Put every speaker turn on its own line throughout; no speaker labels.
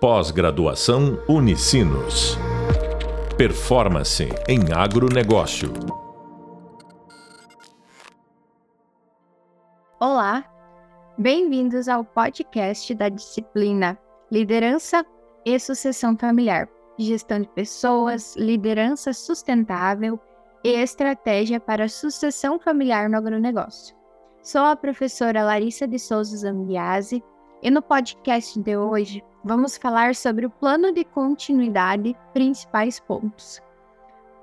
Pós-graduação Unicinos. Performance em agronegócio.
Olá, bem-vindos ao podcast da disciplina Liderança e Sucessão Familiar, Gestão de Pessoas, Liderança Sustentável e Estratégia para Sucessão Familiar no Agronegócio. Sou a professora Larissa de Souza Zambiase e no podcast de hoje vamos falar sobre o plano de continuidade, principais pontos.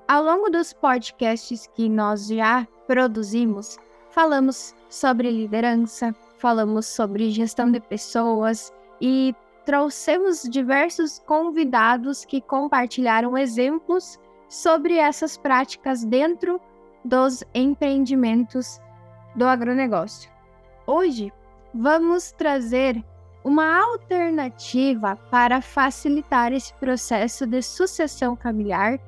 Ao longo dos podcasts que nós já produzimos, falamos sobre liderança, falamos sobre gestão de pessoas e trouxemos diversos convidados que compartilharam exemplos sobre essas práticas dentro dos empreendimentos do agronegócio. Hoje vamos trazer uma alternativa para facilitar esse processo de sucessão familiar,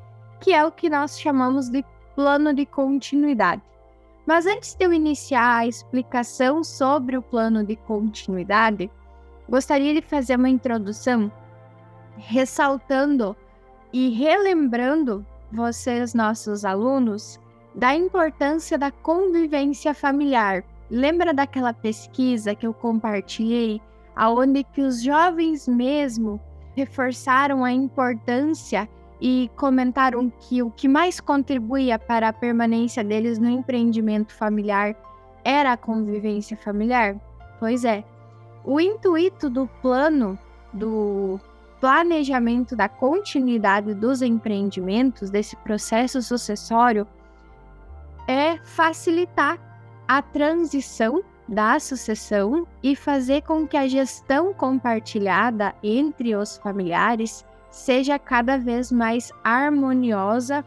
que é o que nós chamamos de plano de continuidade. Mas antes de eu iniciar a explicação sobre o plano de continuidade, gostaria de fazer uma introdução ressaltando e relembrando vocês, nossos alunos, da importância da convivência familiar Lembra daquela pesquisa que eu compartilhei, aonde que os jovens mesmo reforçaram a importância e comentaram que o que mais contribuía para a permanência deles no empreendimento familiar era a convivência familiar? Pois é. O intuito do plano do planejamento da continuidade dos empreendimentos, desse processo sucessório, é facilitar a transição da sucessão e fazer com que a gestão compartilhada entre os familiares seja cada vez mais harmoniosa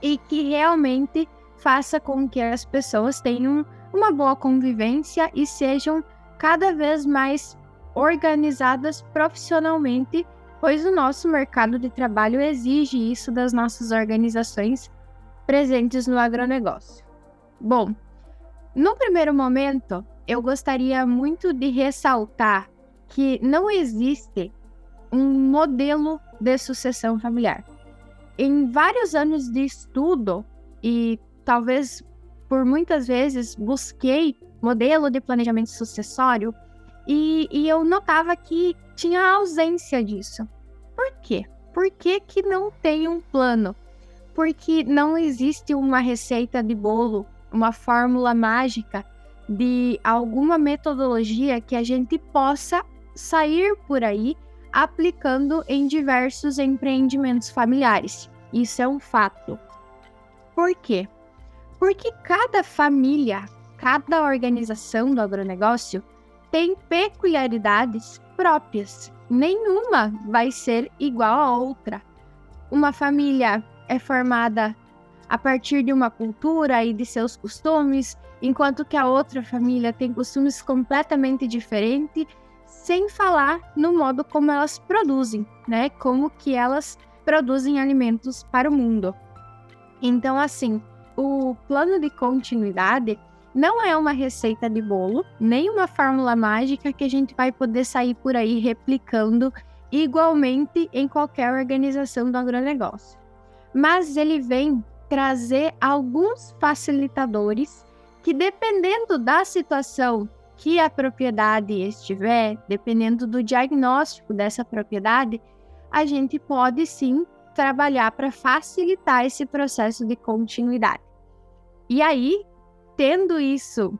e que realmente faça com que as pessoas tenham uma boa convivência e sejam cada vez mais organizadas profissionalmente, pois o nosso mercado de trabalho exige isso das nossas organizações presentes no agronegócio. Bom, no primeiro momento, eu gostaria muito de ressaltar que não existe um modelo de sucessão familiar. Em vários anos de estudo, e talvez por muitas vezes busquei modelo de planejamento sucessório, e, e eu notava que tinha ausência disso. Por quê? Por que, que não tem um plano? Porque não existe uma receita de bolo uma fórmula mágica de alguma metodologia que a gente possa sair por aí aplicando em diversos empreendimentos familiares. Isso é um fato. Por quê? Porque cada família, cada organização do agronegócio tem peculiaridades próprias. Nenhuma vai ser igual a outra. Uma família é formada a partir de uma cultura e de seus costumes, enquanto que a outra família tem costumes completamente diferentes, sem falar no modo como elas produzem, né? Como que elas produzem alimentos para o mundo. Então, assim, o plano de continuidade não é uma receita de bolo, nem uma fórmula mágica que a gente vai poder sair por aí replicando igualmente em qualquer organização do agronegócio. Mas ele vem trazer alguns facilitadores que, dependendo da situação que a propriedade estiver, dependendo do diagnóstico dessa propriedade, a gente pode sim trabalhar para facilitar esse processo de continuidade. E aí, tendo isso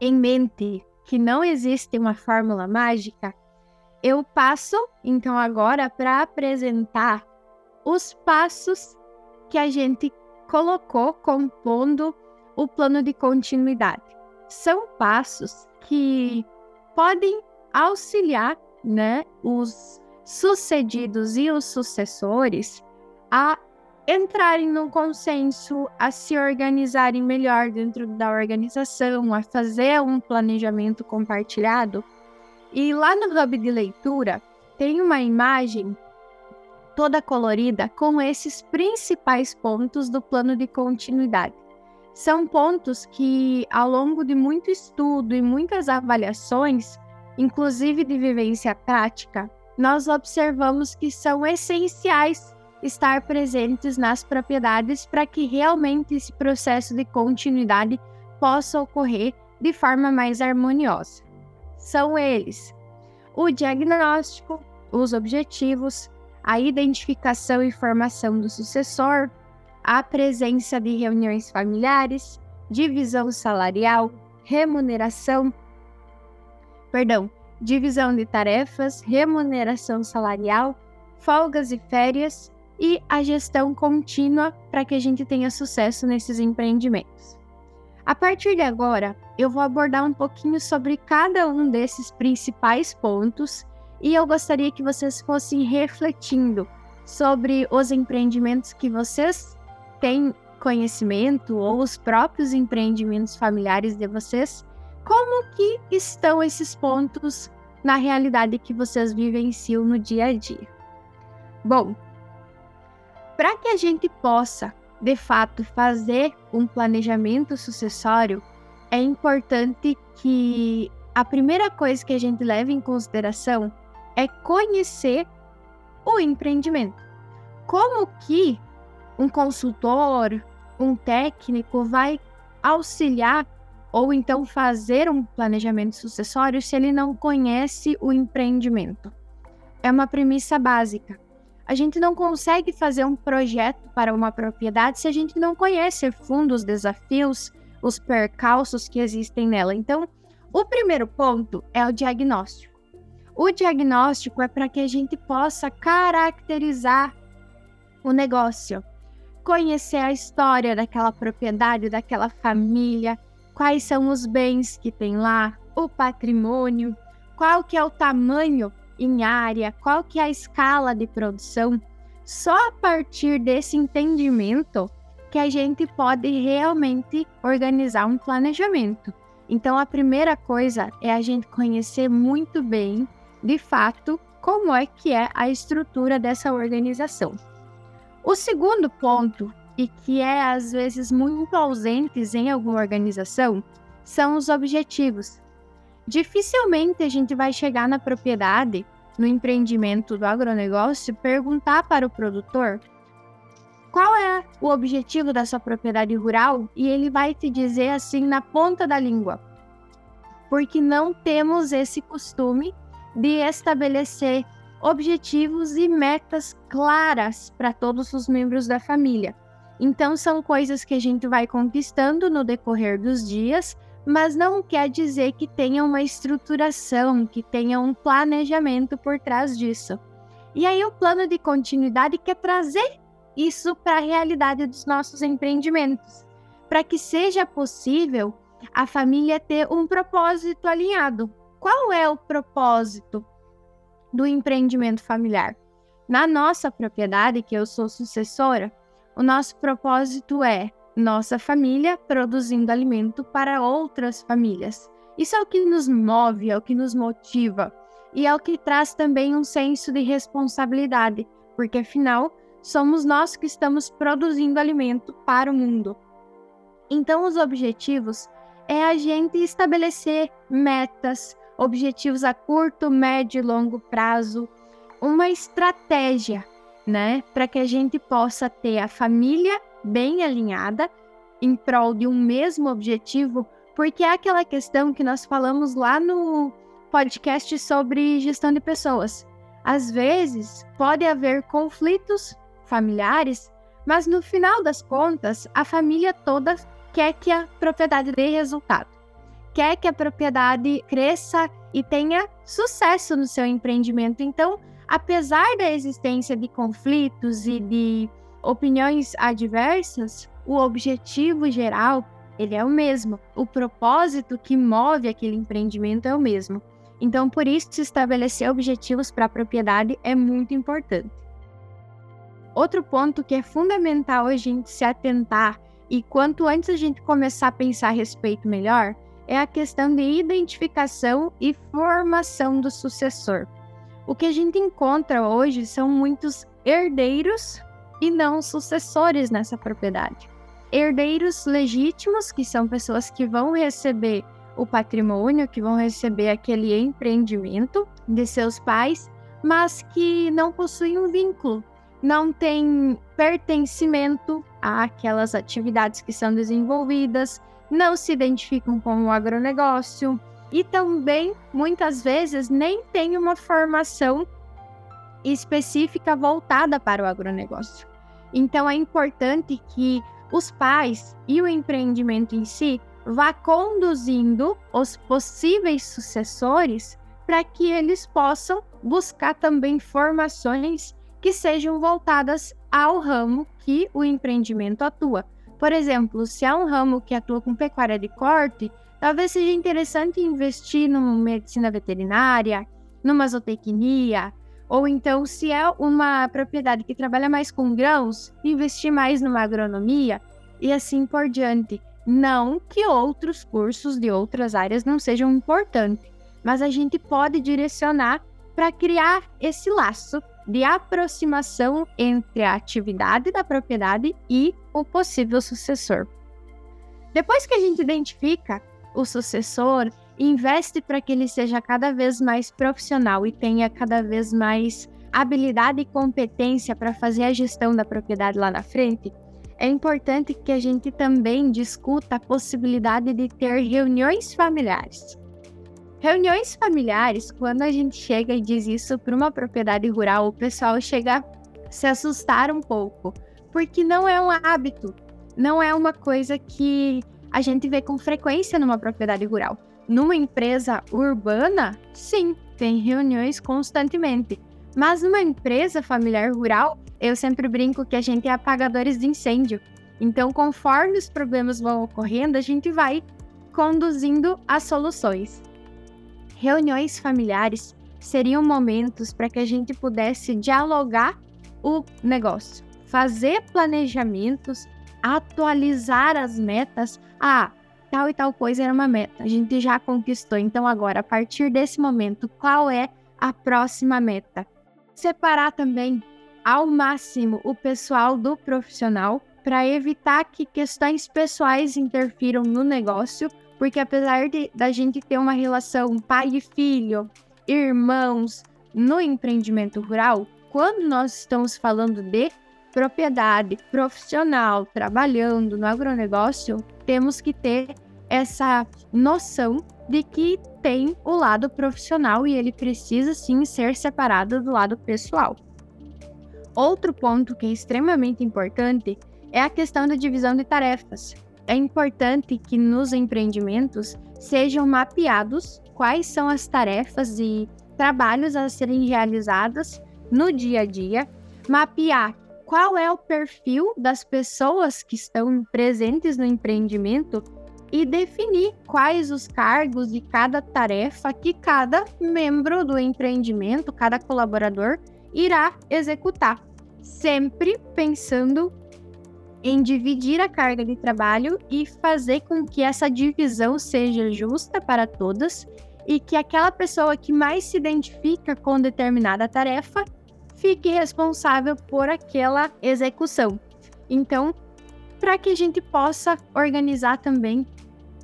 em mente, que não existe uma fórmula mágica, eu passo então agora para apresentar os passos que a gente colocou compondo o plano de continuidade. São passos que podem auxiliar né, os sucedidos e os sucessores a entrarem num consenso, a se organizarem melhor dentro da organização, a fazer um planejamento compartilhado. E lá no hub de leitura tem uma imagem toda colorida com esses principais pontos do plano de continuidade. São pontos que, ao longo de muito estudo e muitas avaliações, inclusive de vivência prática, nós observamos que são essenciais estar presentes nas propriedades para que realmente esse processo de continuidade possa ocorrer de forma mais harmoniosa. São eles: o diagnóstico, os objetivos, a identificação e formação do sucessor, a presença de reuniões familiares, divisão salarial, remuneração, perdão, divisão de tarefas, remuneração salarial, folgas e férias e a gestão contínua para que a gente tenha sucesso nesses empreendimentos. A partir de agora, eu vou abordar um pouquinho sobre cada um desses principais pontos e eu gostaria que vocês fossem refletindo sobre os empreendimentos que vocês têm conhecimento ou os próprios empreendimentos familiares de vocês, como que estão esses pontos na realidade que vocês vivenciam no dia a dia. Bom, para que a gente possa, de fato, fazer um planejamento sucessório, é importante que a primeira coisa que a gente leve em consideração é conhecer o empreendimento. Como que um consultor, um técnico vai auxiliar ou então fazer um planejamento sucessório se ele não conhece o empreendimento. É uma premissa básica. A gente não consegue fazer um projeto para uma propriedade se a gente não conhece fundo os desafios, os percalços que existem nela. Então, o primeiro ponto é o diagnóstico. O diagnóstico é para que a gente possa caracterizar o negócio, conhecer a história daquela propriedade, daquela família, quais são os bens que tem lá, o patrimônio, qual que é o tamanho em área, qual que é a escala de produção. Só a partir desse entendimento que a gente pode realmente organizar um planejamento. Então a primeira coisa é a gente conhecer muito bem, de fato, como é que é a estrutura dessa organização. O segundo ponto e que é às vezes muito ausentes em alguma organização são os objetivos. Dificilmente a gente vai chegar na propriedade, no empreendimento do agronegócio, perguntar para o produtor qual é o objetivo da sua propriedade rural e ele vai te dizer assim na ponta da língua. Porque não temos esse costume de estabelecer objetivos e metas claras para todos os membros da família. Então, são coisas que a gente vai conquistando no decorrer dos dias, mas não quer dizer que tenha uma estruturação, que tenha um planejamento por trás disso. E aí, o plano de continuidade quer trazer isso para a realidade dos nossos empreendimentos, para que seja possível a família ter um propósito alinhado. Qual é o propósito do empreendimento familiar? Na nossa propriedade, que eu sou sucessora, o nosso propósito é nossa família produzindo alimento para outras famílias. Isso é o que nos move, é o que nos motiva e é o que traz também um senso de responsabilidade, porque afinal somos nós que estamos produzindo alimento para o mundo. Então, os objetivos é a gente estabelecer metas, objetivos a curto, médio e longo prazo, uma estratégia né? Para que a gente possa ter a família bem alinhada em prol de um mesmo objetivo, porque é aquela questão que nós falamos lá no podcast sobre gestão de pessoas. Às vezes pode haver conflitos familiares, mas no final das contas, a família toda quer que a propriedade dê resultado, quer que a propriedade cresça e tenha sucesso no seu empreendimento. Então, apesar da existência de conflitos e de opiniões adversas, o objetivo geral ele é o mesmo. O propósito que move aquele empreendimento é o mesmo. Então, por isso, estabelecer objetivos para a propriedade é muito importante. Outro ponto que é fundamental a gente se atentar e quanto antes a gente começar a pensar a respeito melhor, é a questão de identificação e formação do sucessor. O que a gente encontra hoje são muitos herdeiros e não sucessores nessa propriedade. Herdeiros legítimos, que são pessoas que vão receber o patrimônio, que vão receber aquele empreendimento de seus pais, mas que não possuem um vínculo, não têm pertencimento àquelas atividades que são desenvolvidas, não se identificam com o agronegócio e também muitas vezes nem têm uma formação específica voltada para o agronegócio. Então é importante que os pais e o empreendimento em si vá conduzindo os possíveis sucessores para que eles possam buscar também formações que sejam voltadas ao ramo que o empreendimento atua. Por exemplo, se há um ramo que atua com pecuária de corte, talvez seja interessante investir numa medicina veterinária, numa zootecnia, ou então, se é uma propriedade que trabalha mais com grãos, investir mais numa agronomia e assim por diante. Não que outros cursos de outras áreas não sejam importantes, mas a gente pode direcionar para criar esse laço de aproximação entre a atividade da propriedade e o possível sucessor. Depois que a gente identifica o sucessor, investe para que ele seja cada vez mais profissional e tenha cada vez mais habilidade e competência para fazer a gestão da propriedade lá na frente, é importante que a gente também discuta a possibilidade de ter reuniões familiares. Reuniões familiares, quando a gente chega e diz isso para uma propriedade rural, o pessoal chega a se assustar um pouco, porque não é um hábito, não é uma coisa que a gente vê com frequência numa propriedade rural. Numa empresa urbana, sim, tem reuniões constantemente. Mas numa empresa familiar rural, eu sempre brinco que a gente é apagadores de incêndio. Então, conforme os problemas vão ocorrendo, a gente vai conduzindo as soluções. Reuniões familiares seriam momentos para que a gente pudesse dialogar o negócio, fazer planejamentos, atualizar as metas. Ah, tal e tal coisa era uma meta, a gente já conquistou. Então, agora, a partir desse momento, qual é a próxima meta? Separar também ao máximo o pessoal do profissional para evitar que questões pessoais interfiram no negócio, porque apesar de da gente ter uma relação pai e filho, irmãos no empreendimento rural, quando nós estamos falando de propriedade profissional trabalhando no agronegócio, temos que ter essa noção de que tem o lado profissional e ele precisa sim ser separado do lado pessoal. Outro ponto que é extremamente importante é a questão da divisão de tarefas. É importante que nos empreendimentos sejam mapeados quais são as tarefas e trabalhos a serem realizados no dia a dia, mapear qual é o perfil das pessoas que estão presentes no empreendimento e definir quais os cargos de cada tarefa que cada membro do empreendimento, cada colaborador, irá executar, sempre pensando em dividir a carga de trabalho e fazer com que essa divisão seja justa para todas e que aquela pessoa que mais se identifica com determinada tarefa fique responsável por aquela execução. Então, para que a gente possa organizar também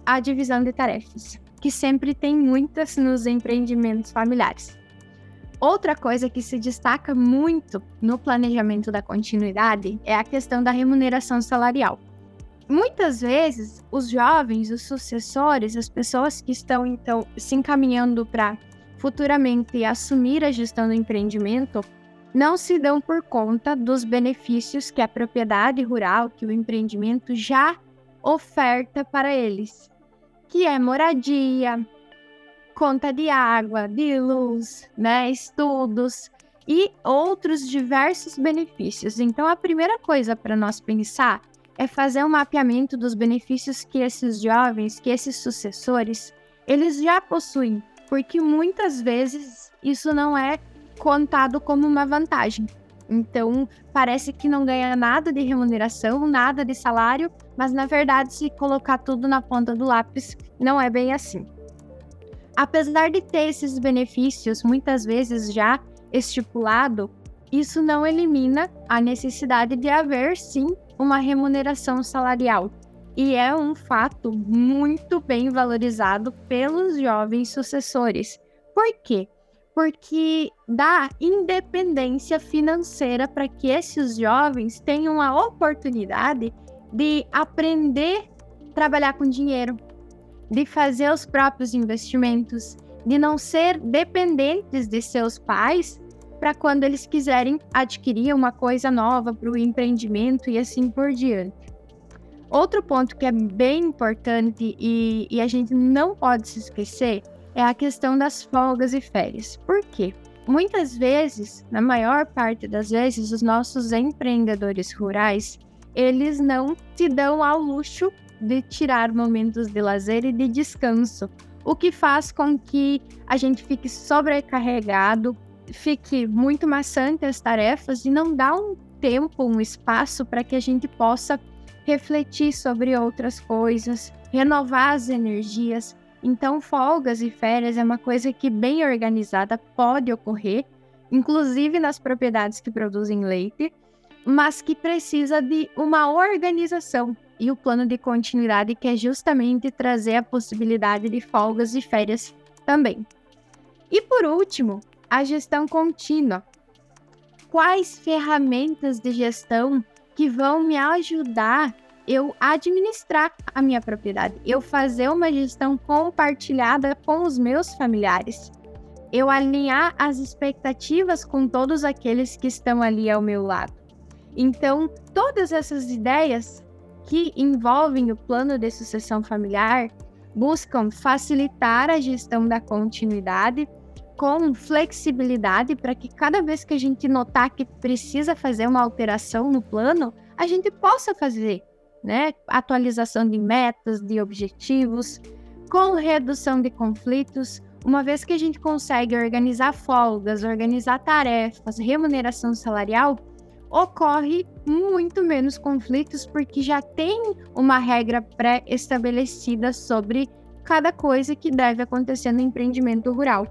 a divisão de tarefas, que sempre tem muitas nos empreendimentos familiares. Outra coisa que se destaca muito no planejamento da continuidade é a questão da remuneração salarial. Muitas vezes, os jovens, os sucessores, as pessoas que estão então se encaminhando para futuramente assumir a gestão do empreendimento, não se dão por conta dos benefícios que a propriedade rural, que o empreendimento já oferta para eles que é moradia, conta de água, de luz, né, estudos e outros diversos benefícios. Então, a primeira coisa para nós pensar é fazer um mapeamento dos benefícios que esses jovens, que esses sucessores, eles já possuem, porque muitas vezes isso não é contado como uma vantagem. Então, parece que não ganha nada de remuneração, nada de salário, mas na verdade, se colocar tudo na ponta do lápis, não é bem assim. Apesar de ter esses benefícios muitas vezes já estipulado, isso não elimina a necessidade de haver sim uma remuneração salarial. E é um fato muito bem valorizado pelos jovens sucessores. Por quê? porque dá independência financeira para que esses jovens tenham a oportunidade de aprender a trabalhar com dinheiro, de fazer os próprios investimentos, de não ser dependentes de seus pais para quando eles quiserem adquirir uma coisa nova para o empreendimento e assim por diante. Outro ponto que é bem importante e, e, a gente não pode se esquecer é a questão das folgas e férias. Por quê? Muitas vezes, na maior parte das vezes, os nossos empreendedores rurais, eles não se dão ao luxo de tirar momentos de lazer e de descanso, o que faz com que a gente fique sobrecarregado, fique muito maçante as tarefas e não dá um tempo, um espaço para que a gente possa refletir sobre outras coisas, renovar as energias. Então, folgas e férias é uma coisa que, bem organizada, pode ocorrer, inclusive nas propriedades que produzem leite, mas que precisa de uma organização e o plano de continuidade, que é justamente trazer a possibilidade de folgas e férias também. E por último, a gestão contínua. Quais ferramentas de gestão que vão me ajudar eu administrar a minha propriedade, eu fazer uma gestão compartilhada com os meus familiares, eu alinhar as expectativas com todos aqueles que estão ali ao meu lado. Então, todas essas ideias que envolvem o plano de sucessão familiar buscam facilitar a gestão da continuidade com flexibilidade para que cada vez que a gente notar que precisa fazer uma alteração no plano, a gente possa fazer, né? Atualização de metas, de objetivos, com redução de conflitos, uma vez que a gente consegue organizar folgas, organizar tarefas, remuneração salarial, ocorre muito menos conflitos porque já tem uma regra pré-estabelecida sobre cada coisa que deve acontecer no empreendimento rural.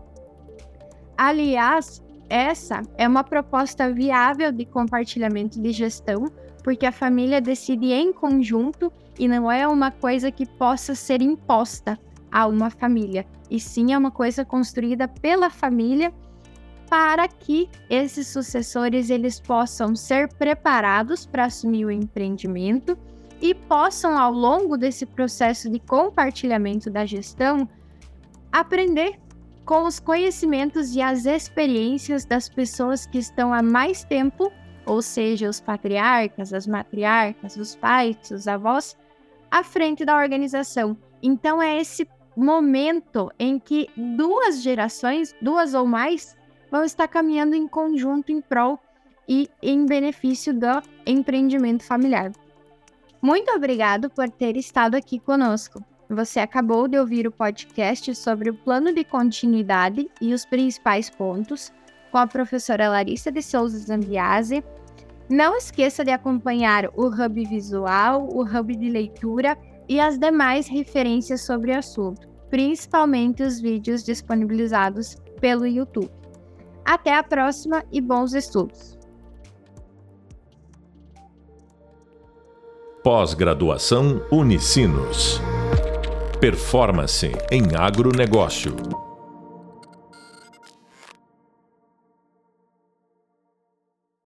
Aliás, essa é uma proposta viável de compartilhamento de gestão, porque a família decide em conjunto e não é uma coisa que possa ser imposta a uma família, e sim é uma coisa construída pela família para que esses sucessores eles possam ser preparados para assumir o empreendimento e possam ao longo desse processo de compartilhamento da gestão aprender com os conhecimentos e as experiências das pessoas que estão há mais tempo, ou seja, os patriarcas, as matriarcas, os pais, os avós, à frente da organização. Então é esse momento em que duas gerações, duas ou mais, vão estar caminhando em conjunto em prol e em benefício do empreendimento familiar. Muito obrigado por ter estado aqui conosco. Você acabou de ouvir o podcast sobre o plano de continuidade e os principais pontos com a professora Larissa de Souza Zambiase. Não esqueça de acompanhar o Hub Visual, o Hub de Leitura e as demais referências sobre o assunto, principalmente os vídeos disponibilizados pelo YouTube. Até a próxima e bons estudos!
Pós-graduação Unicinos. Performance em agronegócio.